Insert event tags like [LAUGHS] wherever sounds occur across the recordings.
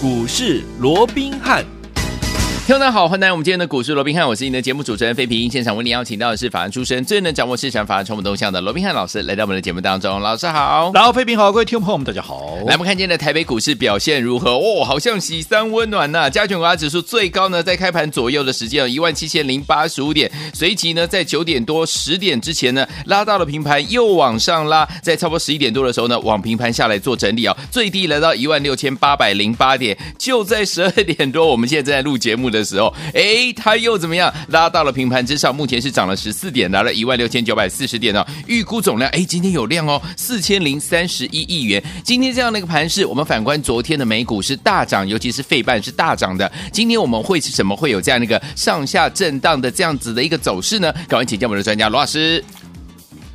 股市罗宾汉。听众好，欢迎来到我们今天的股市罗宾汉，我是您的节目主持人费平。现场为您邀请到的是法案出身、最能掌握市场法案传播动向的罗宾汉老师，来到我们的节目当中。老师好，然后费平好，各位听众朋友们大家好。来，我们看今天的台北股市表现如何？哦，好像喜三温暖呐、啊。加权股价指数最高呢，在开盘左右的时间有一万七千零八十五点，随即呢，在九点多十点之前呢，拉到了平盘，又往上拉，在差不多十一点多的时候呢，往平盘下来做整理啊、哦，最低来到一万六千八百零八点，就在十二点多，我们现在正在录节目的时候，哎。哎，它又怎么样？拉到了平盘之上，目前是涨了十四点，来了一万六千九百四十点哦。预估总量，哎，今天有量哦，四千零三十一亿元。今天这样的一个盘势，我们反观昨天的美股是大涨，尤其是费半是大涨的。今天我们会是怎么会有这样的一个上下震荡的这样子的一个走势呢？赶快请教我们的专家罗老师。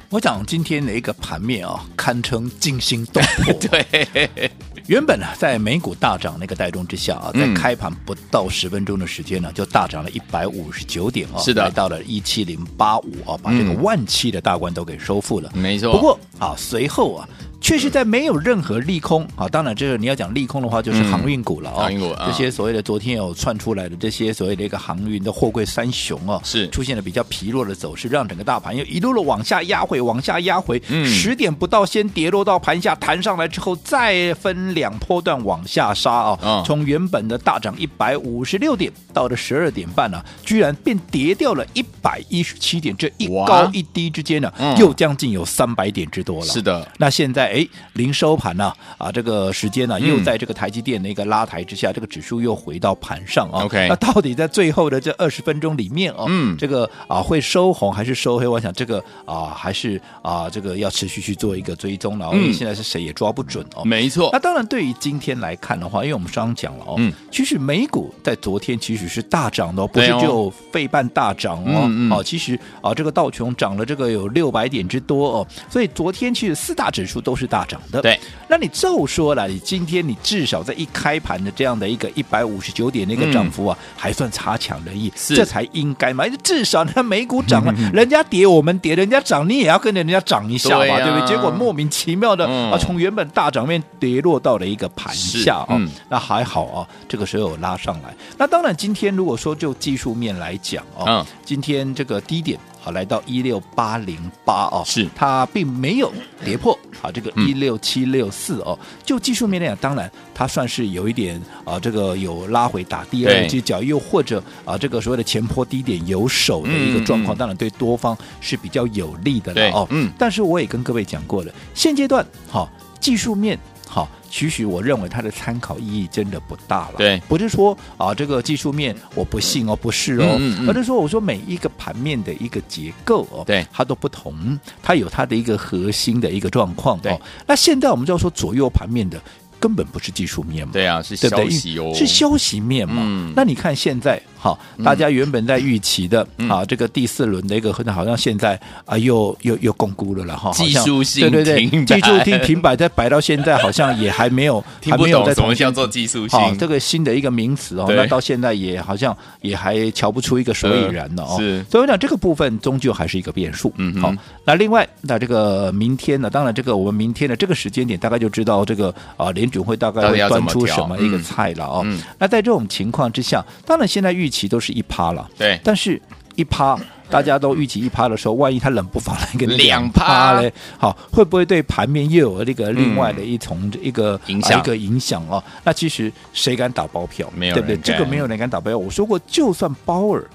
我讲今天的一个盘面啊、哦，堪称惊心动魄。[LAUGHS] 对。原本呢，在美股大涨那个带动之下啊，在开盘不到十分钟的时间呢，就大涨了一百五十九点哦，是的，来到了一七零八五啊，把这个万七的大关都给收复了。没错。不过啊，随后啊。确实，在没有任何利空啊，当然这个你要讲利空的话，就是航运股了啊、哦。航运股啊，这些所谓的昨天有窜出来的这些所谓的一个航运的货柜三雄啊，是出现了比较疲弱的走势，让整个大盘又一路的往下压回，往下压回。嗯，十点不到先跌落到盘下，弹上来之后再分两波段往下杀啊。哦、从原本的大涨一百五十六点，到了十二点半呢、啊，居然变跌掉了一百一十七点，这一高一低之间呢、啊，又将近有三百点之多了。是的，那现在。哎，临收盘呢、啊？啊，这个时间呢、啊，又在这个台积电的一个拉抬之下，嗯、这个指数又回到盘上啊。OK，那到底在最后的这二十分钟里面哦、啊，嗯，这个啊会收红还是收黑？我想这个啊还是啊这个要持续去做一个追踪了。因为现在是谁也抓不准哦。没错。那当然，对于今天来看的话，因为我们刚刚讲了哦，嗯，其实美股在昨天其实是大涨的，不是只有费半大涨哦。嗯嗯。啊，其实啊这个道琼涨了这个有六百点之多哦，所以昨天其实四大指数都是。大涨的，对。那你就说了，你今天你至少在一开盘的这样的一个一百五十九点那个涨幅啊，嗯、还算差强人意，是这才应该嘛。至少那美股涨了，嗯、人家跌我们跌，人家涨你也要跟着人家涨一下嘛，对，啊、对不对？结果莫名其妙的、嗯、啊，从原本大涨面跌落到了一个盘下啊。嗯、那还好啊，这个时候有拉上来。那当然，今天如果说就技术面来讲啊，嗯、今天这个低点。好，来到一六八零八哦，是它并没有跌破啊，这个一六七六四哦，就技术面来讲，当然它算是有一点啊，这个有拉回打第二只脚，又或者啊，这个所谓的前坡低点有手的一个状况，当然对多方是比较有利的了哦。嗯，但是我也跟各位讲过了，现阶段好技术面好。其实我认为它的参考意义真的不大了。对，不是说啊这个技术面我不信哦，不是哦，嗯嗯嗯、而是说我说每一个盘面的一个结构哦，对，它都不同，它有它的一个核心的一个状况。哦，那现在我们就要说左右盘面的。根本不是技术面嘛，对啊，是消息哦，是消息面嘛。嗯、那你看现在，好，大家原本在预期的、嗯、啊，这个第四轮的一个，好像现在啊，又又又巩固了了哈。技术性对对对，技术性停摆，在摆到现在，好像也还没有，[LAUGHS] 还没有在什么叫做技术性。好，这个新的一个名词哦，那到现在也好像也还瞧不出一个所以然了哦。是，所以我讲这个部分终究还是一个变数。嗯哼，好，那另外那这个明天呢，当然这个我们明天的这个时间点，大概就知道这个啊联准会大概会端出什么一个菜了哦？嗯嗯、那在这种情况之下，当然现在预期都是一趴了。对，但是一趴大家都预期一趴的时候，万一它冷不防来一个两趴嘞，好，会不会对盘面又有这个另外的一重一个影响、啊、一个影响哦？那其实谁敢打包票？没有，对不对？这个没有人敢打包票。我说过，就算鲍尔。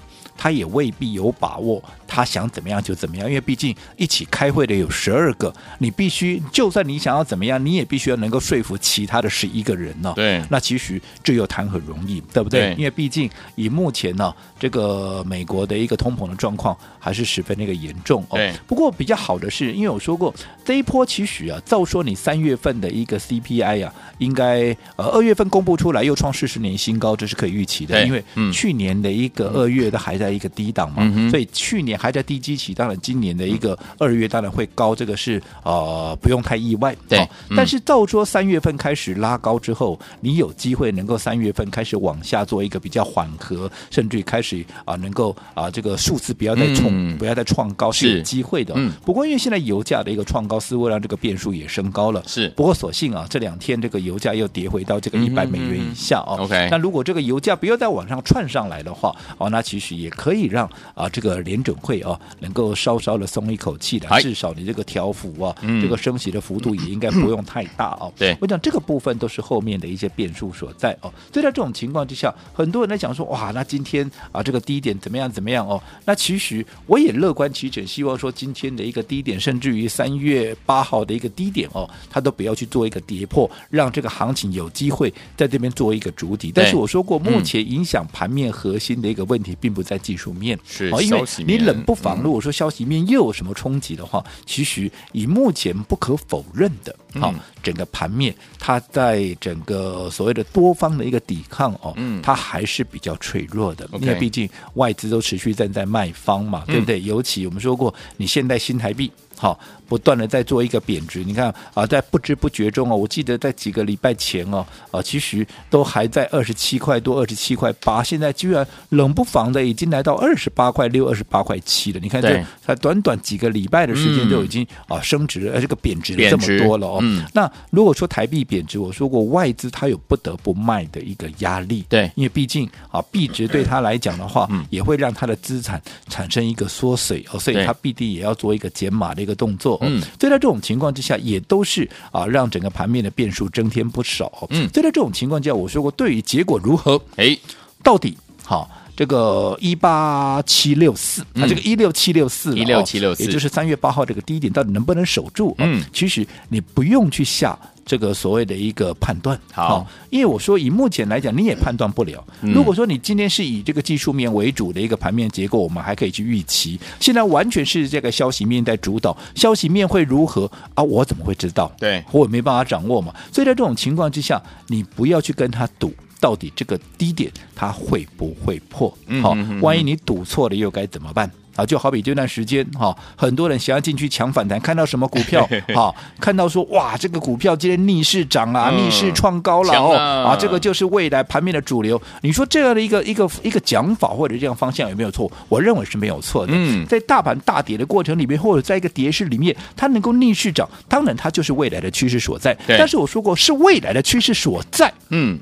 他也未必有把握，他想怎么样就怎么样，因为毕竟一起开会的有十二个，你必须就算你想要怎么样，你也必须要能够说服其他的十一个人呢、哦。对，那其实这又谈何容易，对不对？对，因为毕竟以目前呢、哦，这个美国的一个通膨的状况还是十分那个严重哦。对。不过比较好的是，因为我说过这一波其实啊，照说你三月份的一个 CPI 啊，应该呃二月份公布出来又创四十年新高，这是可以预期的。对因为去年的一个二月都还在。一个低档嘛，嗯、所以去年还在低基期，当然今年的一个二月当然会高，这个是呃不用太意外。对，嗯、但是照说三月份开始拉高之后，你有机会能够三月份开始往下做一个比较缓和，甚至于开始啊、呃、能够啊、呃、这个数字不要再冲，嗯、不要再创高是有机会的。嗯，不过因为现在油价的一个创高，似乎让这个变数也升高了。是，不过所幸啊这两天这个油价又跌回到这个一百美元以下哦。OK，那如果这个油价不要再往上窜上来的话，哦，那其实也可以让啊这个联准会啊能够稍稍的松一口气的，至少你这个调幅啊，嗯、这个升息的幅度也应该不用太大哦。对，我讲这个部分都是后面的一些变数所在哦。所以在这种情况之下，很多人在讲说，哇，那今天啊这个低点怎么样怎么样哦？那其实我也乐观其成，希望说今天的一个低点，甚至于三月八号的一个低点哦，它都不要去做一个跌破，让这个行情有机会在这边做一个主体。但是我说过，目前影响盘面核心的一个问题，并不在技术面，是因为你冷不妨，如果说消息面又有什么冲击的话，其实以目前不可否认的，好，整个盘面它在整个所谓的多方的一个抵抗哦，它还是比较脆弱的，因为毕竟外资都持续站在卖方嘛，对不对？尤其我们说过，你现在新台币。好，不断的在做一个贬值，你看啊，在不知不觉中哦，我记得在几个礼拜前哦，啊，其实都还在二十七块多、二十七块八，现在居然冷不防的已经来到二十八块六、二十八块七了。你看，这才短短几个礼拜的时间，就已经啊升值了，而这个贬值了这么多了哦。那如果说台币贬值，我说过外资它有不得不卖的一个压力，对，因为毕竟啊币值对他来讲的话，也会让他的资产产生一个缩水哦，所以它必定也要做一个减码的一个。的动作，嗯，所以在这种情况之下，也都是啊，让整个盘面的变数增添不少，嗯，所以在这种情况之下，我说过，对于结果如何，哎，到底好这个一八七六四啊，这个一六七六四，一六七六四，也就是三月八号这个低点，到底能不能守住？嗯，其实你不用去下。这个所谓的一个判断，好，因为我说以目前来讲，你也判断不了。如果说你今天是以这个技术面为主的一个盘面结构，我们还可以去预期。现在完全是这个消息面在主导，消息面会如何啊？我怎么会知道？对，我也没办法掌握嘛。所以在这种情况之下，你不要去跟他赌，到底这个低点它会不会破？好，万一你赌错了，又该怎么办？啊，就好比这段时间哈，很多人想要进去抢反弹，看到什么股票哈，看到说哇，这个股票今天逆势涨啊，逆势创高了哦，啊，这个就是未来盘面的主流。你说这样的一个一个一个讲法或者这样方向有没有错？我认为是没有错的。嗯，在大盘大跌的过程里面，或者在一个跌势里面，它能够逆势涨，当然它就是未来的趋势所在。但是我说过，是未来的趋势所在，嗯，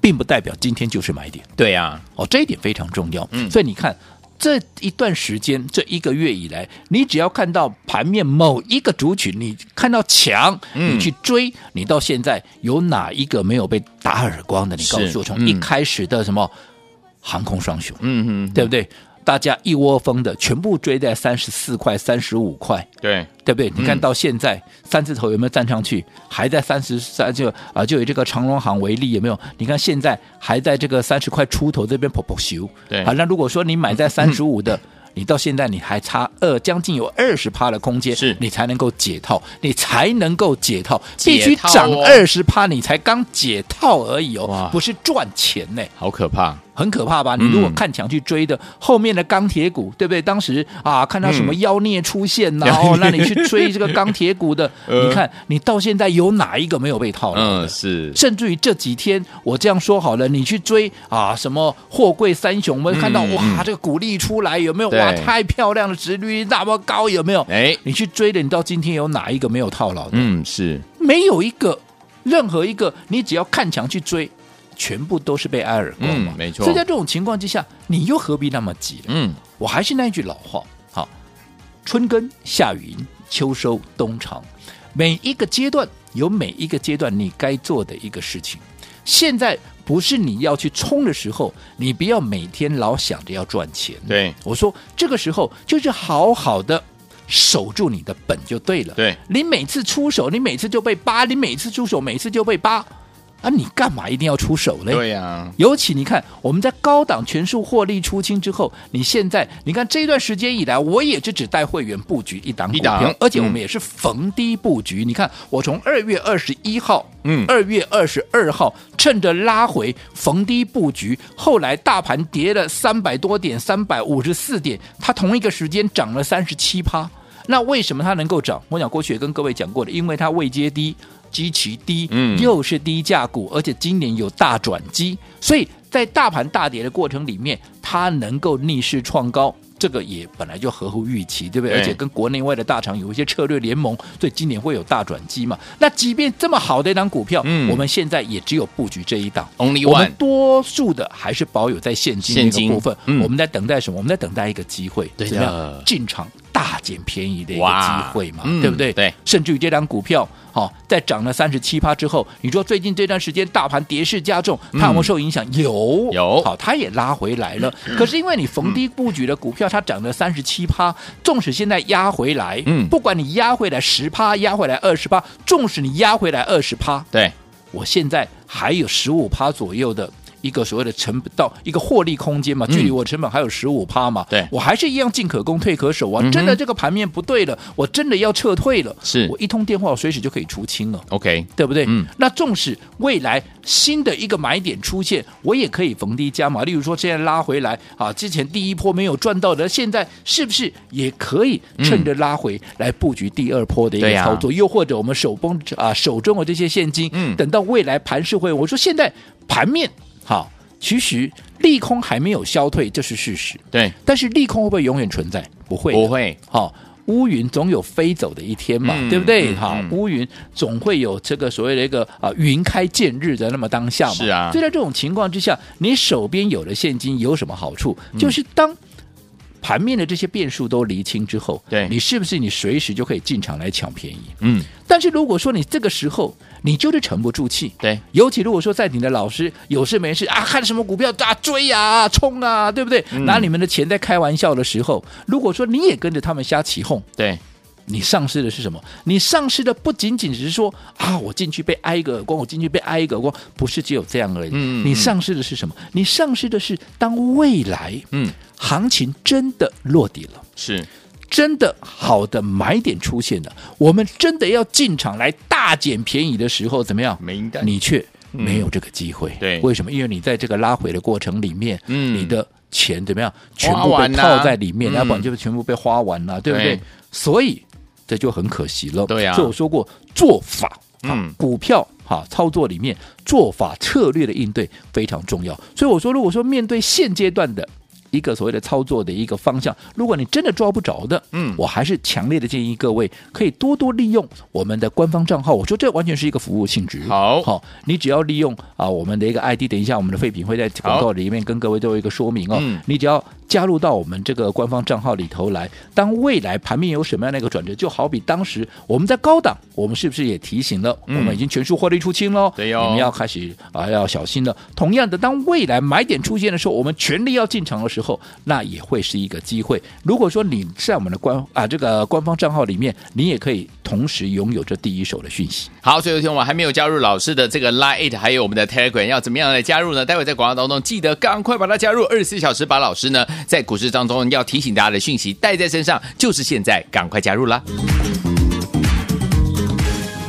并不代表今天就是买点。对呀，哦，这一点非常重要。嗯，所以你看。这一段时间，这一个月以来，你只要看到盘面某一个族群，你看到强，你去追，你到现在有哪一个没有被打耳光的？你告诉我，从一开始的什么航空双雄，嗯嗯，对不对？大家一窝蜂的全部追在三十四块、三十五块，对对不对？你看到现在三字头有没有站上去？还在三十三，就啊，就以这个长隆行为例，有没有？你看现在还在这个三十块出头这边跑跑修。对，好，那如果说你买在 [LAUGHS] 三十五的。你到现在你还差二将近有二十趴的空间，是你才能够解套，你才能够解套，必须涨二十趴，你才刚解套而已哦，不是赚钱呢，好可怕。很可怕吧？你如果看墙去追的、嗯、后面的钢铁股，对不对？当时啊，看到什么妖孽出现呐、啊，嗯、哦，那你去追这个钢铁股的，呃、[LAUGHS] 你看你到现在有哪一个没有被套牢？嗯，是。甚至于这几天我这样说好了，你去追啊，什么货柜三雄，我们看到、嗯、哇，这个股利出来有没有？哇，太漂亮了，值率那么高有没有？哎，你去追的，你到今天有哪一个没有套牢的？嗯，是。没有一个，任何一个，你只要看墙去追。全部都是被挨耳光嘛、嗯，没错。所以在这种情况之下，你又何必那么急？嗯，我还是那一句老话，好，春耕夏耘秋收冬藏，每一个阶段有每一个阶段你该做的一个事情。现在不是你要去冲的时候，你不要每天老想着要赚钱。对，我说这个时候就是好好的守住你的本就对了。对，你每次出手，你每次就被扒，你每次出手，每次就被扒。啊，你干嘛一定要出手呢？对呀、啊，尤其你看，我们在高档全数获利出清之后，你现在你看这段时间以来，我也就只带会员布局一档股票，档而且我们也是逢低布局。嗯、你看，我从二月二十一号，嗯，二月二十二号，趁着拉回逢低布局，后来大盘跌了三百多点，三百五十四点，它同一个时间涨了三十七趴。那为什么它能够涨？我想过去也跟各位讲过的，因为它未接低。基期低，嗯，又是低价股，而且今年有大转机，所以在大盘大跌的过程里面，它能够逆势创高，这个也本来就合乎预期，对不对？对，而且跟国内外的大厂有一些策略联盟，所以今年会有大转机嘛。那即便这么好的一档股票，嗯，我们现在也只有布局这一档，Only one，我们多数的还是保有在现金的一个部分。嗯，我们在等待什么？我们在等待一个机会，对，怎么样？进场大捡便宜的一个机会嘛，嗯、对不对？对，甚至于这张股票。好，在涨了三十七趴之后，你说最近这段时间大盘跌势加重，它有没有受影响？嗯、有，有。好，它也拉回来了。[CLEARS THROAT] 可是因为你逢低布局的股票，它涨了三十七趴，纵使现在压回来，嗯，不管你压回来十趴，压回来二十趴，纵使你压回来二十趴，对，我现在还有十五趴左右的。一个所谓的成本到一个获利空间嘛，距离我成本还有十五趴嘛，对，我还是一样进可攻退可守啊。真的这个盘面不对了，我真的要撤退了，是我一通电话，我随时就可以出清了。OK，对不对？嗯，那纵使未来新的一个买点出现，我也可以逢低加码。例如说，现在拉回来啊，之前第一波没有赚到的，现在是不是也可以趁着拉回来布局第二波的一个操作？又或者我们手崩啊手中的这些现金，嗯，等到未来盘势会，我说现在盘面好。其实利空还没有消退，这是事实。对，但是利空会不会永远存在？不会，不会。好，乌云总有飞走的一天嘛，嗯、对不对？好、嗯，乌云总会有这个所谓的一个啊云开见日的那么当下嘛。是啊。所以在这种情况之下，你手边有了现金有什么好处？嗯、就是当盘面的这些变数都厘清之后，对你是不是你随时就可以进场来抢便宜？嗯。但是如果说你这个时候，你就是沉不住气，对，尤其如果说在你的老师有事没事啊，看什么股票啊追啊冲啊，对不对？嗯、拿你们的钱在开玩笑的时候，如果说你也跟着他们瞎起哄，对，你丧失的是什么？你丧失的不仅仅只是说啊，我进去被挨一个耳光，我进去被挨一个耳光，不是只有这样而已。嗯，你丧失的是什么？你丧失的是当未来嗯行情真的落地了，是。真的好的买点出现了，我们真的要进场来大捡便宜的时候，怎么样？没你却没有这个机会。对，为什么？因为你在这个拉回的过程里面，嗯，你的钱怎么样？全部被套在里面，要不然就全部被花完了，对不对？所以这就很可惜了。对呀。所以我说过，做法嗯，股票哈操作里面做法策略的应对非常重要。所以我说，如果说面对现阶段的。一个所谓的操作的一个方向，如果你真的抓不着的，嗯，我还是强烈的建议各位可以多多利用我们的官方账号。我说这完全是一个服务性质。好，好，你只要利用啊我们的一个 ID，等一下我们的废品会在广告里面跟各位做一个说明哦。嗯，你只要加入到我们这个官方账号里头来，当未来盘面有什么样的一个转折，就好比当时我们在高档，我们是不是也提醒了？我们已经全数获利出清了，对哦，你们要开始啊要小心了。同样的，当未来买点出现的时候，我们全力要进场的时候。那也会是一个机会。如果说你在我们的官啊这个官方账号里面，你也可以同时拥有这第一手的讯息。好，所以有听我还没有加入老师的这个 Line It，还有我们的 Telegram，要怎么样来加入呢？待会在广告当中记得赶快把它加入，二十四小时把老师呢在股市当中要提醒大家的讯息带在身上，就是现在，赶快加入啦！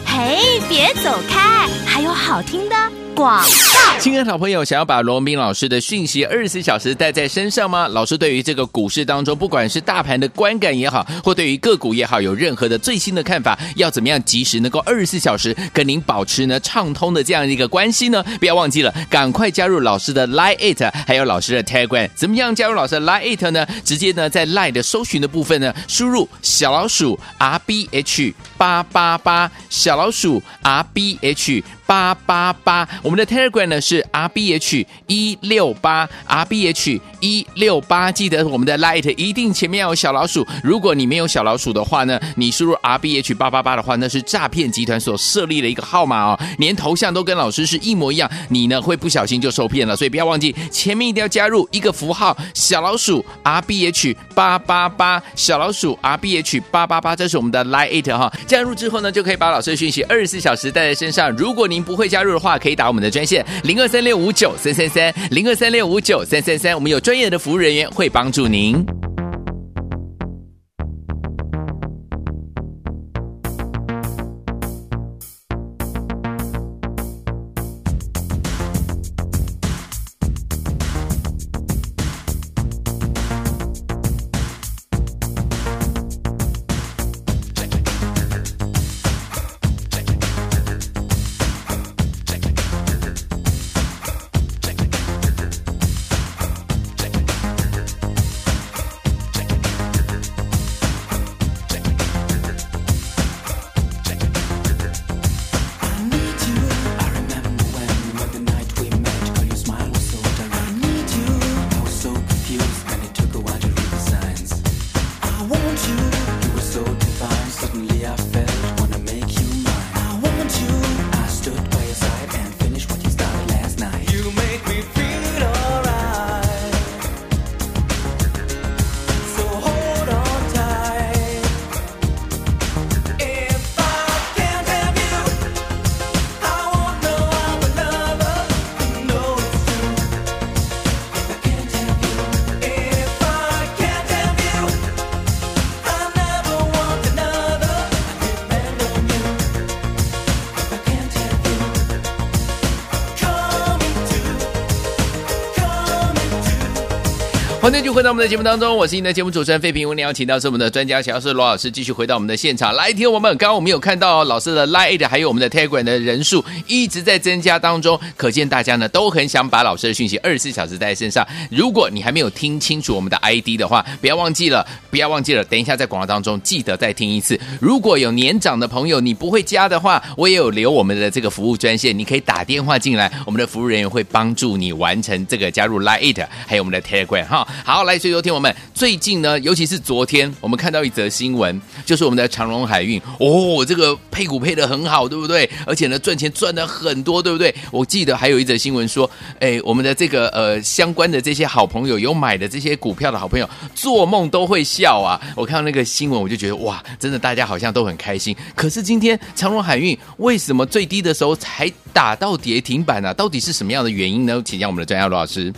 嘿，别走开，还有好听的。广告，亲爱的好朋友，想要把罗文彬老师的讯息二十四小时带在身上吗？老师对于这个股市当中，不管是大盘的观感也好，或对于个股也好，有任何的最新的看法，要怎么样及时能够二十四小时跟您保持呢畅通的这样一个关系呢？不要忘记了，赶快加入老师的 Line It，还有老师的 Telegram。怎么样加入老师的 Line It 呢？直接呢在 Line 的搜寻的部分呢，输入小老鼠 R B H 八八八，小老鼠 R B H。八八八，我们的 Telegram 呢是 R B H 一六八 R B H 一六八，记得我们的 Light 一定前面要有小老鼠。如果你没有小老鼠的话呢，你输入 R B H 八八八的话，那是诈骗集团所设立的一个号码哦，连头像都跟老师是一模一样，你呢会不小心就受骗了。所以不要忘记前面一定要加入一个符号小老鼠 R B H 八八八，小老鼠 R B H 八八八，这是我们的 Light 哈。加入之后呢，就可以把老师的讯息二十四小时带在身上。如果你不会加入的话，可以打我们的专线零二三六五九三三三零二三六五九三三三，我们有专业的服务人员会帮助您。欢迎继续回到我们的节目当中，我是您的节目主持人费平。我们邀请到是我们的专家，小师罗老师，继续回到我们的现场来听我们。刚刚我们有看到老师的 Line 还有我们的 Telegram 的人数一直在增加当中，可见大家呢都很想把老师的讯息二十四小时带在身上。如果你还没有听清楚我们的 ID 的话，不要忘记了，不要忘记了，等一下在广告当中记得再听一次。如果有年长的朋友你不会加的话，我也有留我们的这个服务专线，你可以打电话进来，我们的服务人员会帮助你完成这个加入 Line 还有我们的 Telegram 哈。好，来，所以昨天我们最近呢，尤其是昨天，我们看到一则新闻，就是我们的长荣海运哦，这个配股配得很好，对不对？而且呢，赚钱赚得很多，对不对？我记得还有一则新闻说，哎，我们的这个呃相关的这些好朋友，有买的这些股票的好朋友，做梦都会笑啊！我看到那个新闻，我就觉得哇，真的大家好像都很开心。可是今天长荣海运为什么最低的时候才打到跌停板呢、啊？到底是什么样的原因呢？请教我们的专家罗老师。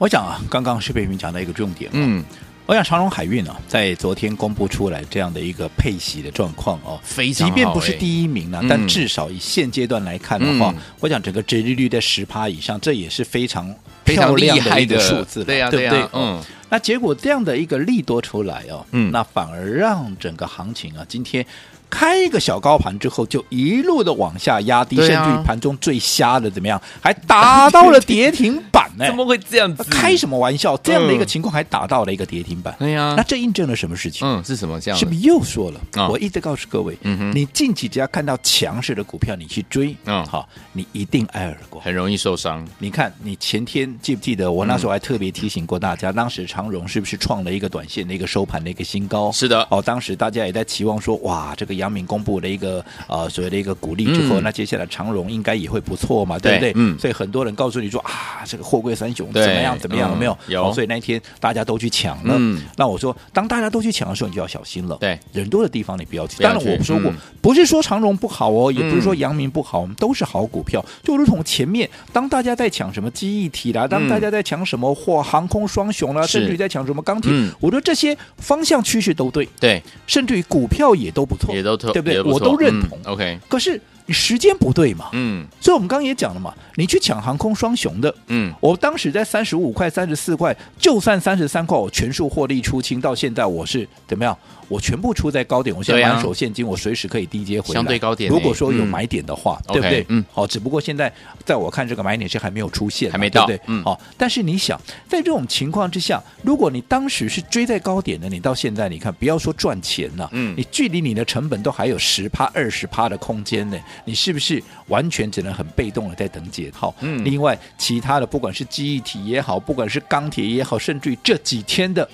我讲啊，刚刚是被您讲到一个重点。嗯，我想长荣海运啊，在昨天公布出来这样的一个配息的状况哦，非常好，即便不是第一名啊，嗯、但至少以现阶段来看的话，嗯、我讲整个殖利率在十趴以上，这也是非常漂亮的一个数字，对呀，对不对？嗯，那结果这样的一个利多出来哦，嗯，那反而让整个行情啊，今天。开一个小高盘之后，就一路的往下压低，啊、甚至于盘中最瞎的怎么样，还打到了跌停板呢？怎么会这样子？开什么玩笑？这样的一个情况还打到了一个跌停板？对呀、嗯，那这印证了什么事情？嗯，是什么？这样是不是又说了？哦、我一直告诉各位，嗯哼，你近期只要看到强势的股票，你去追，嗯，好，你一定挨耳光，很容易受伤。你看，你前天记不记得我那时候还特别提醒过大家，嗯、当时长荣是不是创了一个短线的一个收盘的一个新高？是的，哦，当时大家也在期望说，哇，这个杨敏公布了一个。一个呃所谓的一个鼓励之后，嗯、那接下来长荣应该也会不错嘛，对不对？嗯，所以很多人告诉你说啊，这个货柜三雄怎么样怎么样？有没有？有、哦。所以那一天大家都去抢了。嗯，那我说，当大家都去抢的时候，你就要小心了。对，人多的地方你不要去。当然我说过，嗯、不是说长荣不好哦，也不是说阳明不好，我们都是好股票。就如同前面，当大家在抢什么记忆体啦，当大家在抢什么货航空双雄啦，甚至于在抢什么钢铁，嗯、我说这些方向趋势都对。对，甚至于股票也都不错，也都特对不对？我都。认同、嗯、，OK，可是你时间不对嘛，嗯，所以我们刚刚也讲了嘛，你去抢航空双雄的，嗯，我当时在三十五块、三十四块，就算三十三块，我全数获利出清，到现在我是怎么样？我全部出在高点，我现在满手现金，我随时可以低接回来。相对高点，如果说有买点的话，对不对？嗯，好，只不过现在在我看这个买点是还没有出现，还没到，对不对？嗯，好、哦，但是你想，在这种情况之下，如果你当时是追在高点的，你到现在你看，不要说赚钱了，嗯，你距离你的成本都还有十趴、二十趴的空间呢，你是不是完全只能很被动的在等解套？嗯，另外其他的不管是记忆体也好，不管是钢铁也好，甚至于这几天的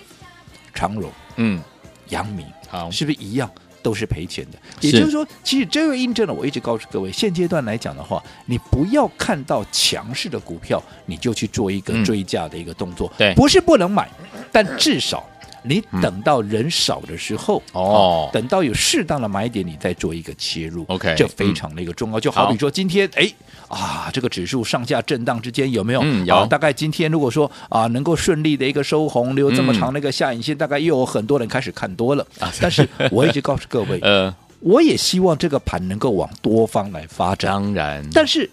长荣，嗯，阳明，好，是不是一样？都是赔钱的，也就是说，其实这个印证了我一直告诉各位，现阶段来讲的话，你不要看到强势的股票，你就去做一个追价的一个动作，对，不是不能买，但至少。你等到人少的时候哦，等到有适当的买点，你再做一个切入，OK，这非常的一个重要。就好比说今天，哎啊，这个指数上下震荡之间有没有？嗯，有。大概今天如果说啊，能够顺利的一个收红，留这么长的一个下影线，大概又有很多人开始看多了。但是我一直告诉各位，[LAUGHS] 呃，我也希望这个盘能够往多方来发展。当然，但是。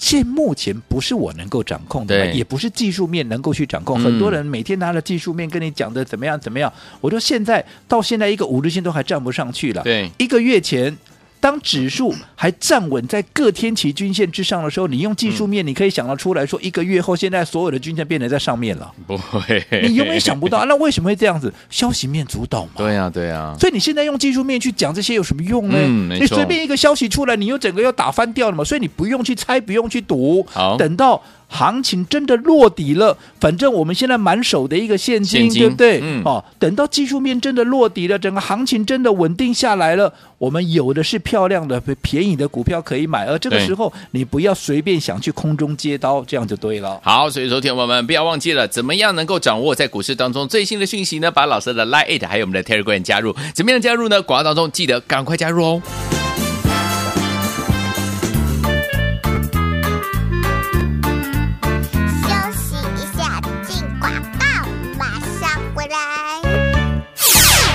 现目前不是我能够掌控的，也不是技术面能够去掌控。嗯、很多人每天拿着技术面跟你讲的怎么样怎么样，我说现在到现在一个五日线都还站不上去了。对，一个月前。当指数还站稳在各天期均线之上的时候，你用技术面，你可以想得出来说，一个月后，现在所有的均线变得在上面了。不会，你永远想不到、啊，那为什么会这样子？消息面主导嘛。对呀、啊，对呀。所以你现在用技术面去讲这些有什么用呢？嗯、你随便一个消息出来，你又整个要打翻掉了嘛。所以你不用去猜，不用去赌。好，等到。行情真的落底了，反正我们现在满手的一个现金，现金对不对？嗯、哦，等到技术面真的落底了，整个行情真的稳定下来了，我们有的是漂亮的、便宜的股票可以买，而这个时候你不要随便想去空中接刀，这样就对了。好，所以说，听友们不要忘记了，怎么样能够掌握在股市当中最新的讯息呢？把老师的 Line 还有我们的 Telegram 加入，怎么样加入呢？广告当中记得赶快加入哦。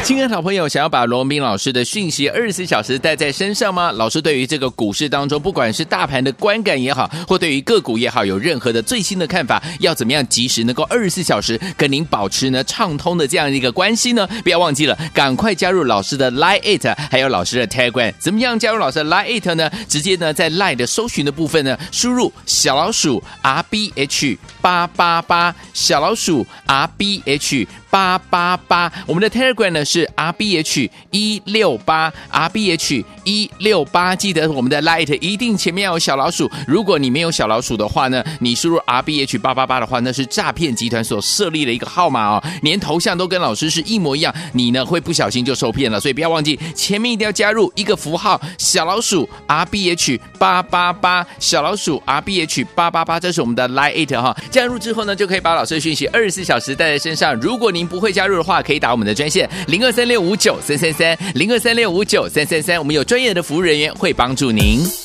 亲爱的好朋友，想要把罗文斌老师的讯息二十四小时带在身上吗？老师对于这个股市当中，不管是大盘的观感也好，或对于个股也好，有任何的最新的看法，要怎么样及时能够二十四小时跟您保持呢畅通的这样一个关系呢？不要忘记了，赶快加入老师的 Line It，还有老师的 Telegram。怎么样加入老师的 Line It 呢？直接呢在 Line 的搜寻的部分呢，输入小老鼠 R B H 八八八，小老鼠 R B H。八八八，我们的 Telegram 呢是是 R B H 一六八 R B H 一六八，记得我们的 Light 一定前面要有小老鼠。如果你没有小老鼠的话呢，你输入 R B H 八八八的话，那是诈骗集团所设立的一个号码哦，连头像都跟老师是一模一样，你呢会不小心就受骗了。所以不要忘记前面一定要加入一个符号小老鼠 R B H 八八八，小老鼠 R B H 八八八，这是我们的 Light 哈。加入之后呢，就可以把老师的讯息二十四小时带在身上。如果您不会加入的话，可以打我们的专线零二三六五九三三三零二三六五九三三三，我们有专业的服务人员会帮助您。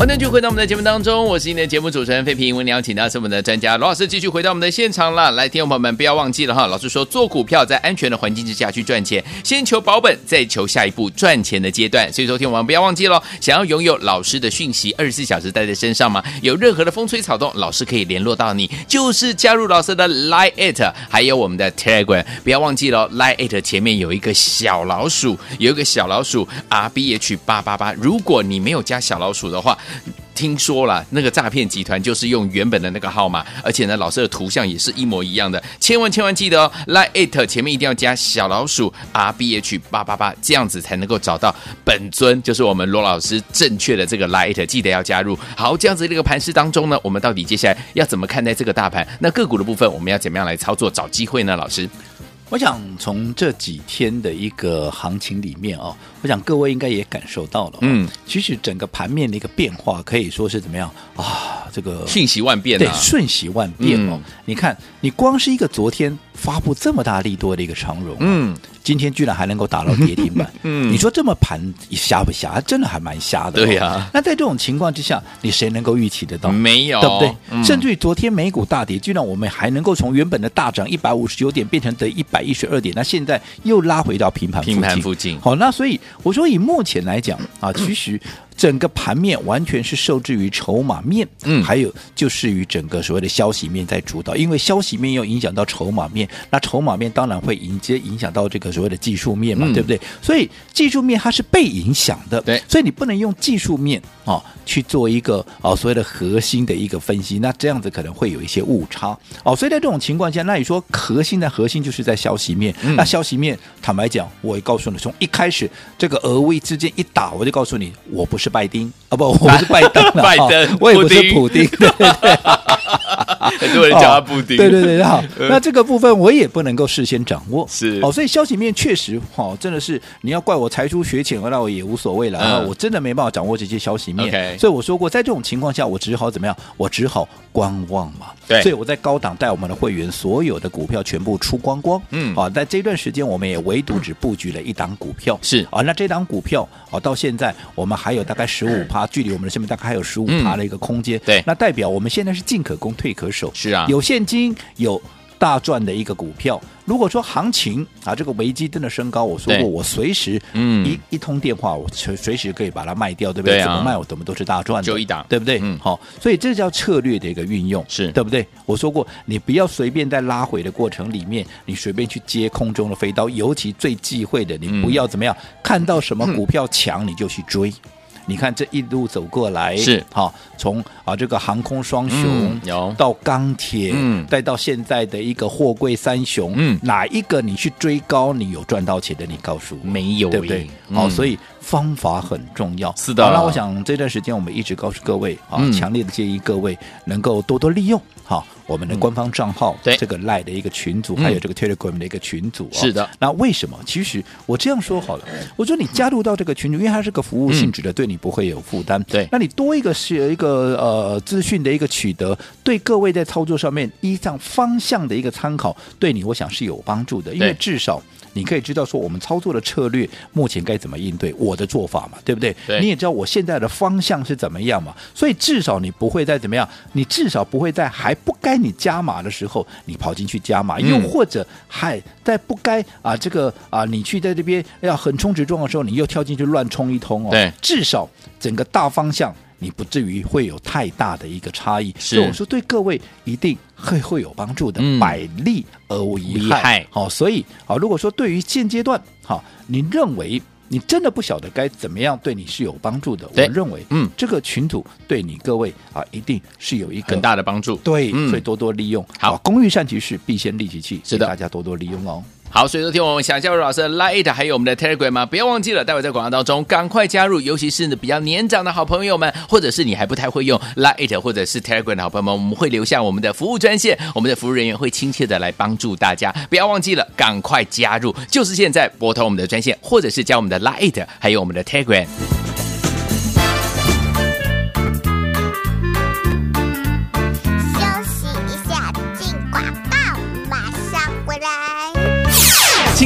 欢迎继续回到我们的节目当中，我是你的节目主持人费平。我们邀请到是我们的专家罗老师，继续回到我们的现场了。来，听众朋友们不要忘记了哈，老师说做股票在安全的环境之下去赚钱，先求保本，再求下一步赚钱的阶段。所以说，听我们不要忘记了，想要拥有老师的讯息二十四小时带在身上吗？有任何的风吹草动，老师可以联络到你，就是加入老师的 Line it，还有我们的 Telegram。不要忘记了，Line it 前面有一个小老鼠，有一个小老鼠 R B H 八八八。如果你没有加小老鼠的话，听说了，那个诈骗集团就是用原本的那个号码，而且呢，老师的图像也是一模一样的。千万千万记得哦，Line it 前面一定要加小老鼠 R B H 八八八，这样子才能够找到本尊，就是我们罗老师正确的这个 Line it，记得要加入。好，这样子这个盘势当中呢，我们到底接下来要怎么看待这个大盘？那个股的部分，我们要怎么样来操作找机会呢？老师？我想从这几天的一个行情里面哦，我想各位应该也感受到了，嗯，其实整个盘面的一个变化可以说是怎么样啊？这个瞬息万变，对，瞬息万变哦。你看，你光是一个昨天发布这么大力多的一个长荣，嗯。今天居然还能够打到跌停板，[LAUGHS] 嗯，你说这么盘瞎不瞎？真的还蛮瞎的，哦。对呀，啊。那在这种情况之下，你谁能够预期得到？没有，对不对？嗯，甚至于昨天美股大跌，居然我们还能够从原本的大涨一百五十九点变成得一百一十二点，那现在又拉回到平盘平盘附近。好，那所以我说以目前来讲啊，其实。整个盘面完全是受制于筹码面，嗯还有就是于整个所谓的消息面在主导，因为消息面又影响到筹码面，那筹码面当然会迎接影响到这个所谓的技术面嘛，嗯对不对？所以技术面它是被影响的，对所以你不能用技术面啊、哦、去做一个啊、哦、所谓的核心的一个分析，那这样子可能会有一些误差哦。所以在这种情况下，那你说核心的核心就是在消息面，嗯那消息面坦白讲，我也告诉你，从一开始这个俄乌之间一打，我就告诉你，我不是拜登啊，不，我不是拜登了，[LAUGHS] 拜登哦我也不是普丁，对对对。[LAUGHS] 很多人叫他布丁，哦、对对对，好，[LAUGHS] 那这个部分我也不能够事先掌握，是。哦，所以消息面确实，哦，真的是你要怪我才疏学浅，那我也无所谓了，嗯、我真的没办法掌握这些消息面，okay、所以我说过，在这种情况下，我只好怎么样？我只好观望嘛，对，所以我在高档带我们的会员所有的股票全部出光光，嗯，啊，在这段时间我们也唯独只布局了一档股票，是。啊，那这档股票啊，到现在我们还有大概十五趴，距离我们的身边大概还有十五趴的一个空间，对，那代表我们现在是进可攻退可守，是啊，有现金有大赚的一个股票。如果说行情啊，这个危机真的升高，我说过，我随时嗯一一通电话，我随随时可以把它卖掉，对不对？对啊、怎么卖我怎么都是大赚的，就一档，对不对？嗯，好，所以这叫策略的一个运用，是对不对？我说过，你不要随便在拉回的过程里面，你随便去接空中的飞刀，尤其最忌讳的，你不要怎么样，嗯、看到什么股票强你就去追。你看这一路走过来，是。好，从啊这个航空双雄、嗯、有。到钢铁，嗯，再到现在的一个货柜三雄，嗯，哪一个你去追高，你有赚到钱的？你告诉我，没有，对不对？好、嗯，所以方法很重要。是的，那我想这段时间我们一直告诉各位啊，嗯、强烈的建议各位能够多多利用好我们的官方账号，对、嗯、这个 Line 的一个群组，还有这个 Telegram 的一个群组、哦。是的。那为什么？其实我这样说好了，[CLEARS THROAT] 我说你加入到这个群组，因为它是个服务性质的，嗯、对你不会有负担。对，那你多一个是一个呃资讯的一个取得，对各位在操作上面依仗方向的一个参考，对你我想是有帮助的，因为至少你可以知道说我们操作的策略目前该怎么应对，我的做法嘛，对不对？对。你也知道我现在的方向是怎么样嘛，所以至少你不会再怎么样，你至少不会在还不该你加码的时候，你跑进去加码，又或者还在不该啊这个啊你去在这边要横冲直撞的时候，你又跳进去乱冲一通哦。对，至少整个大方向。你不至于会有太大的一个差异，是所以我说对各位一定会会有帮助的，嗯、百利而无一害。好、哦，所以好，如果说对于现阶段，好，你认为你真的不晓得该怎么样对你是有帮助的，我认为，嗯，这个群组对你各位啊，一定是有一个很大的帮助。对，嗯、所以多多利用。好，工欲善其事，必先利其器。是的，大家多多利用哦。好，所以说听我们想加入老师的 Lite，还有我们的 Telegram 吗？不要忘记了，待会在广告当中赶快加入，尤其是呢比较年长的好朋友们，或者是你还不太会用 Lite，或者是 Telegram 的好朋友们，我们会留下我们的服务专线，我们的服务人员会亲切的来帮助大家。不要忘记了，赶快加入，就是现在拨通我们的专线，或者是加我们的 Lite，还有我们的 Telegram。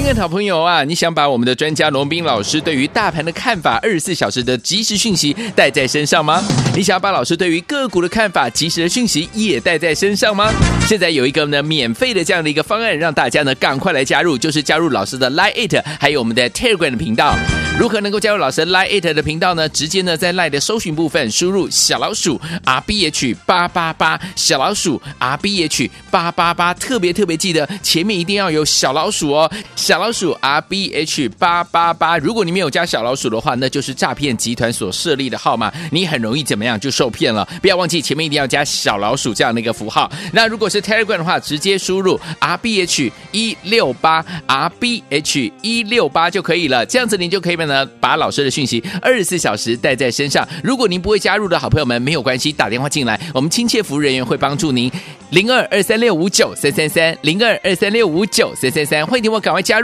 亲爱的好朋友啊，你想把我们的专家龙斌老师对于大盘的看法，二十四小时的即时讯息带在身上吗？你想要把老师对于个股的看法，及时的讯息也带在身上吗？现在有一个呢免费的这样的一个方案，让大家呢赶快来加入，就是加入老师的 Line 还有我们的 Telegram 的频道。如何能够加入老师 Line 的频道呢？直接呢在 Line 的搜寻部分输入小老鼠 R B H 八八八，小老鼠 R B H 八八八，特别特别记得前面一定要有小老鼠哦。小小老鼠 R B H 八八八，如果你没有加小老鼠的话，那就是诈骗集团所设立的号码，你很容易怎么样就受骗了。不要忘记前面一定要加小老鼠这样的一个符号。那如果是 Telegram 的话，直接输入 R B H 一六八 R B H 一六八就可以了。这样子您就可以呢把老师的讯息二十四小时带在身上。如果您不会加入的好朋友们，没有关系，打电话进来，我们亲切服务人员会帮助您。零二二三六五九三三三，零二二三六五九三三三，欢迎你我赶快加入，